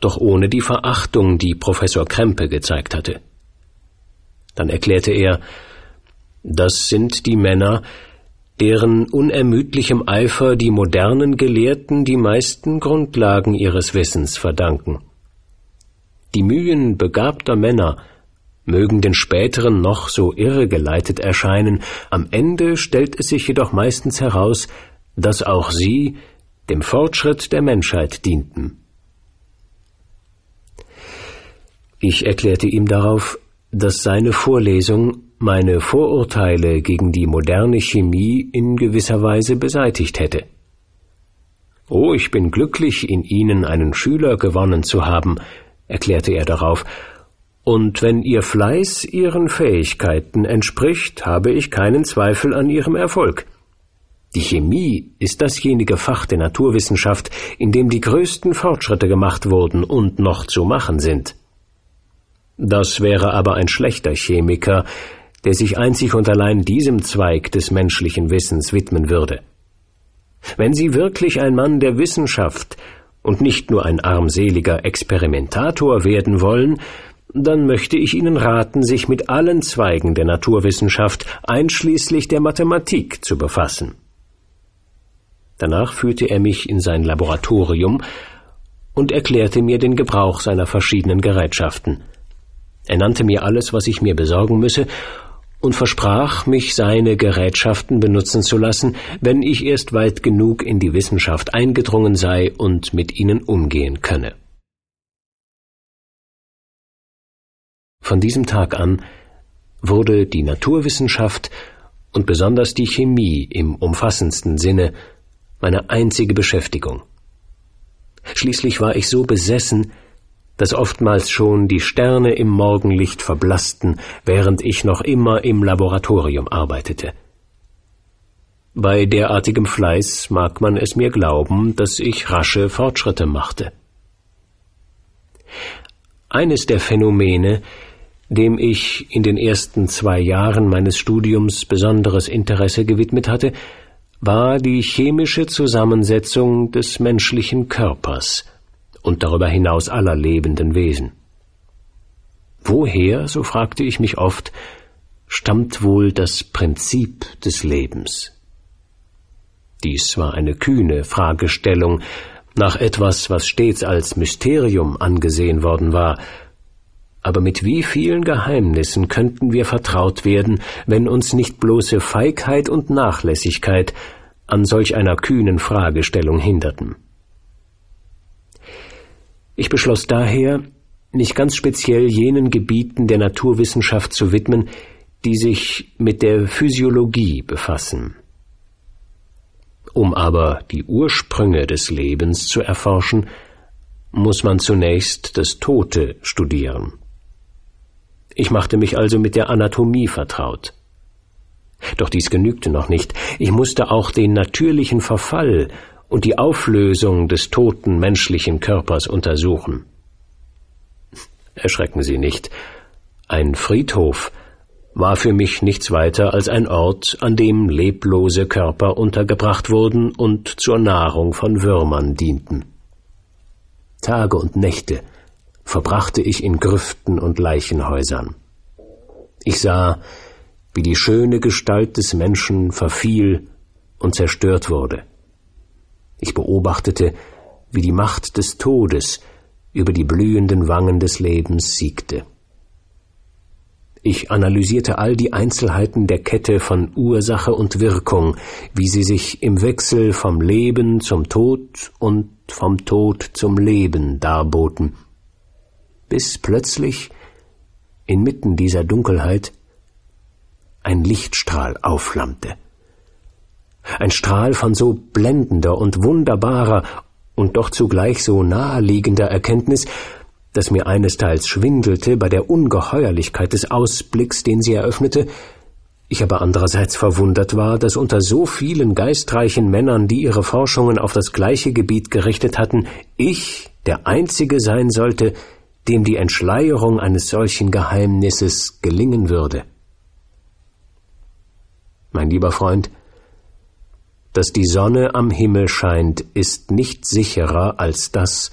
doch ohne die Verachtung, die Professor Krempe gezeigt hatte. Dann erklärte er, das sind die Männer, deren unermüdlichem Eifer die modernen Gelehrten die meisten Grundlagen ihres Wissens verdanken. Die Mühen begabter Männer mögen den späteren noch so irregeleitet erscheinen, am Ende stellt es sich jedoch meistens heraus, dass auch sie dem Fortschritt der Menschheit dienten. Ich erklärte ihm darauf, dass seine Vorlesung meine Vorurteile gegen die moderne Chemie in gewisser Weise beseitigt hätte. Oh, ich bin glücklich, in Ihnen einen Schüler gewonnen zu haben, erklärte er darauf, und wenn Ihr Fleiß Ihren Fähigkeiten entspricht, habe ich keinen Zweifel an Ihrem Erfolg. Die Chemie ist dasjenige Fach der Naturwissenschaft, in dem die größten Fortschritte gemacht wurden und noch zu machen sind. Das wäre aber ein schlechter Chemiker, der sich einzig und allein diesem Zweig des menschlichen Wissens widmen würde. Wenn Sie wirklich ein Mann der Wissenschaft und nicht nur ein armseliger Experimentator werden wollen, dann möchte ich Ihnen raten, sich mit allen Zweigen der Naturwissenschaft einschließlich der Mathematik zu befassen. Danach führte er mich in sein Laboratorium und erklärte mir den Gebrauch seiner verschiedenen Gerätschaften. Er nannte mir alles, was ich mir besorgen müsse, und versprach, mich seine Gerätschaften benutzen zu lassen, wenn ich erst weit genug in die Wissenschaft eingedrungen sei und mit ihnen umgehen könne. Von diesem Tag an wurde die Naturwissenschaft und besonders die Chemie im umfassendsten Sinne meine einzige Beschäftigung. Schließlich war ich so besessen, dass oftmals schon die Sterne im Morgenlicht verblassten, während ich noch immer im Laboratorium arbeitete. Bei derartigem Fleiß mag man es mir glauben, dass ich rasche Fortschritte machte. Eines der Phänomene, dem ich in den ersten zwei Jahren meines Studiums besonderes Interesse gewidmet hatte, war die chemische Zusammensetzung des menschlichen Körpers und darüber hinaus aller lebenden Wesen. Woher, so fragte ich mich oft, stammt wohl das Prinzip des Lebens? Dies war eine kühne Fragestellung nach etwas, was stets als Mysterium angesehen worden war, aber mit wie vielen Geheimnissen könnten wir vertraut werden, wenn uns nicht bloße Feigheit und Nachlässigkeit an solch einer kühnen Fragestellung hinderten. Ich beschloss daher, mich ganz speziell jenen Gebieten der Naturwissenschaft zu widmen, die sich mit der Physiologie befassen. Um aber die Ursprünge des Lebens zu erforschen, muss man zunächst das Tote studieren. Ich machte mich also mit der Anatomie vertraut. Doch dies genügte noch nicht. Ich musste auch den natürlichen Verfall und die Auflösung des toten menschlichen Körpers untersuchen. Erschrecken Sie nicht. Ein Friedhof war für mich nichts weiter als ein Ort, an dem leblose Körper untergebracht wurden und zur Nahrung von Würmern dienten. Tage und Nächte verbrachte ich in Grüften und Leichenhäusern. Ich sah, wie die schöne Gestalt des Menschen verfiel und zerstört wurde. Ich beobachtete, wie die Macht des Todes über die blühenden Wangen des Lebens siegte. Ich analysierte all die Einzelheiten der Kette von Ursache und Wirkung, wie sie sich im Wechsel vom Leben zum Tod und vom Tod zum Leben darboten, bis plötzlich inmitten dieser Dunkelheit ein Lichtstrahl aufflammte. Ein Strahl von so blendender und wunderbarer und doch zugleich so naheliegender Erkenntnis, dass mir einesteils schwindelte bei der Ungeheuerlichkeit des Ausblicks, den sie eröffnete, ich aber andererseits verwundert war, dass unter so vielen geistreichen Männern, die ihre Forschungen auf das gleiche Gebiet gerichtet hatten, ich der Einzige sein sollte, dem die Entschleierung eines solchen Geheimnisses gelingen würde. Mein lieber Freund, dass die Sonne am Himmel scheint, ist nicht sicherer als das,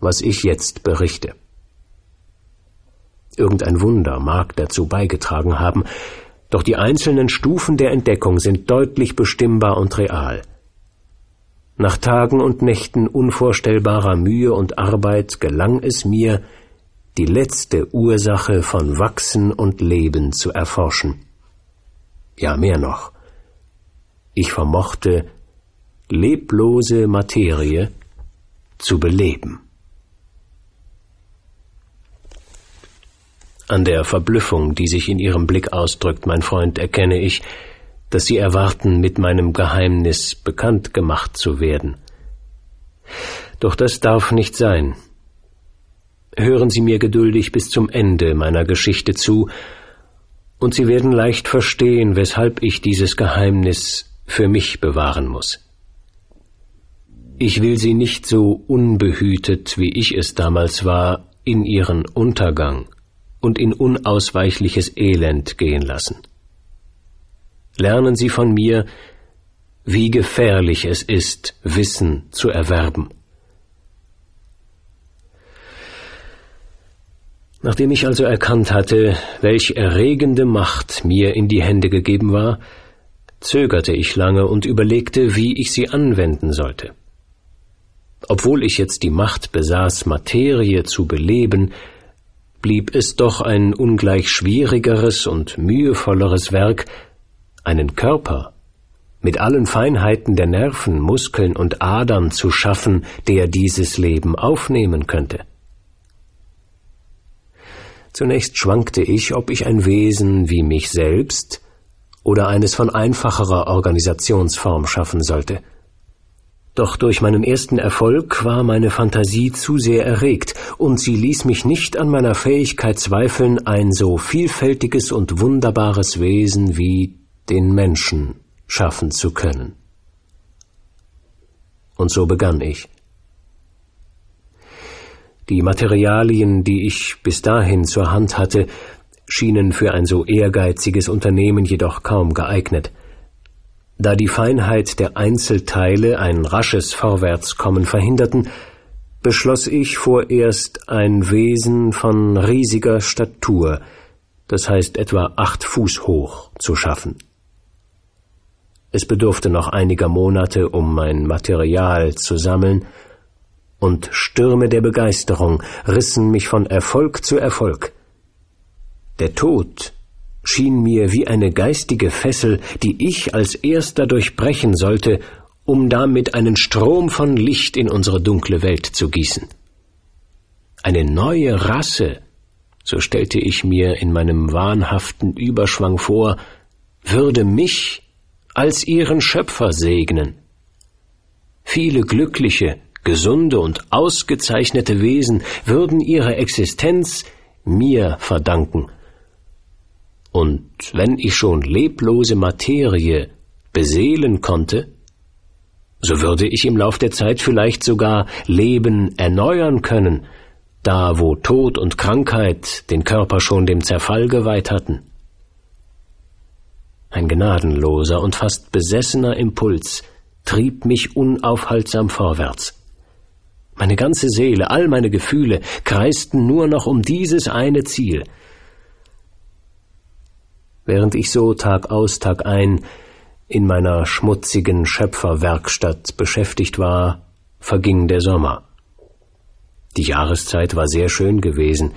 was ich jetzt berichte. Irgendein Wunder mag dazu beigetragen haben, doch die einzelnen Stufen der Entdeckung sind deutlich bestimmbar und real. Nach Tagen und Nächten unvorstellbarer Mühe und Arbeit gelang es mir, die letzte Ursache von Wachsen und Leben zu erforschen. Ja, mehr noch. Ich vermochte, leblose Materie zu beleben. An der Verblüffung, die sich in Ihrem Blick ausdrückt, mein Freund, erkenne ich, dass Sie erwarten, mit meinem Geheimnis bekannt gemacht zu werden. Doch das darf nicht sein. Hören Sie mir geduldig bis zum Ende meiner Geschichte zu, und Sie werden leicht verstehen, weshalb ich dieses Geheimnis für mich bewahren muss. Ich will Sie nicht so unbehütet, wie ich es damals war, in Ihren Untergang und in unausweichliches Elend gehen lassen. Lernen Sie von mir, wie gefährlich es ist, Wissen zu erwerben. Nachdem ich also erkannt hatte, welch erregende Macht mir in die Hände gegeben war, zögerte ich lange und überlegte, wie ich sie anwenden sollte. Obwohl ich jetzt die Macht besaß, Materie zu beleben, blieb es doch ein ungleich schwierigeres und mühevolleres Werk, einen Körper mit allen Feinheiten der Nerven, Muskeln und Adern zu schaffen, der dieses Leben aufnehmen könnte. Zunächst schwankte ich, ob ich ein Wesen wie mich selbst oder eines von einfacherer Organisationsform schaffen sollte. Doch durch meinen ersten Erfolg war meine Fantasie zu sehr erregt, und sie ließ mich nicht an meiner Fähigkeit zweifeln, ein so vielfältiges und wunderbares Wesen wie den Menschen schaffen zu können. Und so begann ich. Die Materialien, die ich bis dahin zur Hand hatte, schienen für ein so ehrgeiziges Unternehmen jedoch kaum geeignet. Da die Feinheit der Einzelteile ein rasches Vorwärtskommen verhinderten, beschloss ich vorerst ein Wesen von riesiger Statur, das heißt etwa acht Fuß hoch, zu schaffen. Es bedurfte noch einiger Monate, um mein Material zu sammeln, und Stürme der Begeisterung rissen mich von Erfolg zu Erfolg. Der Tod schien mir wie eine geistige Fessel, die ich als erster durchbrechen sollte, um damit einen Strom von Licht in unsere dunkle Welt zu gießen. Eine neue Rasse, so stellte ich mir in meinem wahnhaften Überschwang vor, würde mich als ihren Schöpfer segnen. Viele glückliche, gesunde und ausgezeichnete Wesen würden ihre Existenz mir verdanken. Und wenn ich schon leblose Materie beseelen konnte, so würde ich im Lauf der Zeit vielleicht sogar Leben erneuern können, da wo Tod und Krankheit den Körper schon dem Zerfall geweiht hatten. Ein gnadenloser und fast besessener Impuls trieb mich unaufhaltsam vorwärts. Meine ganze Seele, all meine Gefühle kreisten nur noch um dieses eine Ziel. Während ich so Tag aus, Tag ein in meiner schmutzigen Schöpferwerkstatt beschäftigt war, verging der Sommer. Die Jahreszeit war sehr schön gewesen.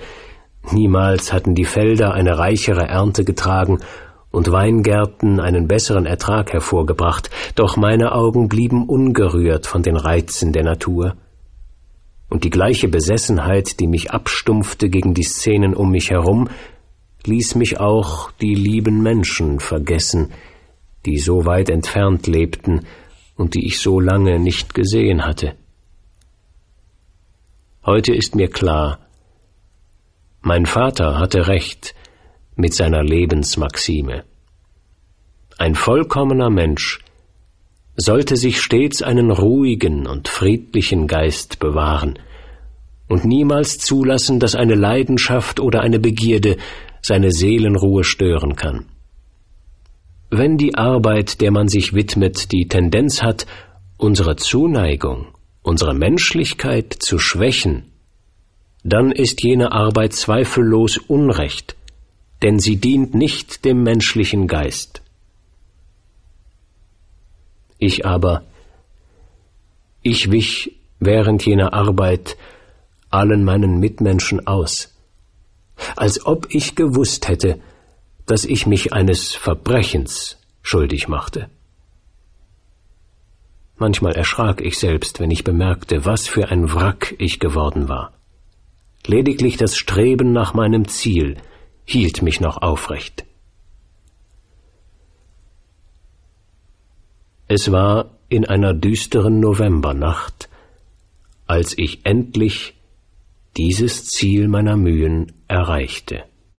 Niemals hatten die Felder eine reichere Ernte getragen und Weingärten einen besseren Ertrag hervorgebracht, doch meine Augen blieben ungerührt von den Reizen der Natur. Und die gleiche Besessenheit, die mich abstumpfte gegen die Szenen um mich herum, ließ mich auch die lieben Menschen vergessen, die so weit entfernt lebten und die ich so lange nicht gesehen hatte. Heute ist mir klar, mein Vater hatte recht mit seiner Lebensmaxime. Ein vollkommener Mensch sollte sich stets einen ruhigen und friedlichen Geist bewahren und niemals zulassen, dass eine Leidenschaft oder eine Begierde seine Seelenruhe stören kann. Wenn die Arbeit, der man sich widmet, die Tendenz hat, unsere Zuneigung, unsere Menschlichkeit zu schwächen, dann ist jene Arbeit zweifellos Unrecht, denn sie dient nicht dem menschlichen Geist. Ich aber, ich wich während jener Arbeit allen meinen Mitmenschen aus, als ob ich gewusst hätte, dass ich mich eines Verbrechens schuldig machte. Manchmal erschrak ich selbst, wenn ich bemerkte, was für ein Wrack ich geworden war. Lediglich das Streben nach meinem Ziel hielt mich noch aufrecht. Es war in einer düsteren Novembernacht, als ich endlich dieses Ziel meiner Mühen erreichte.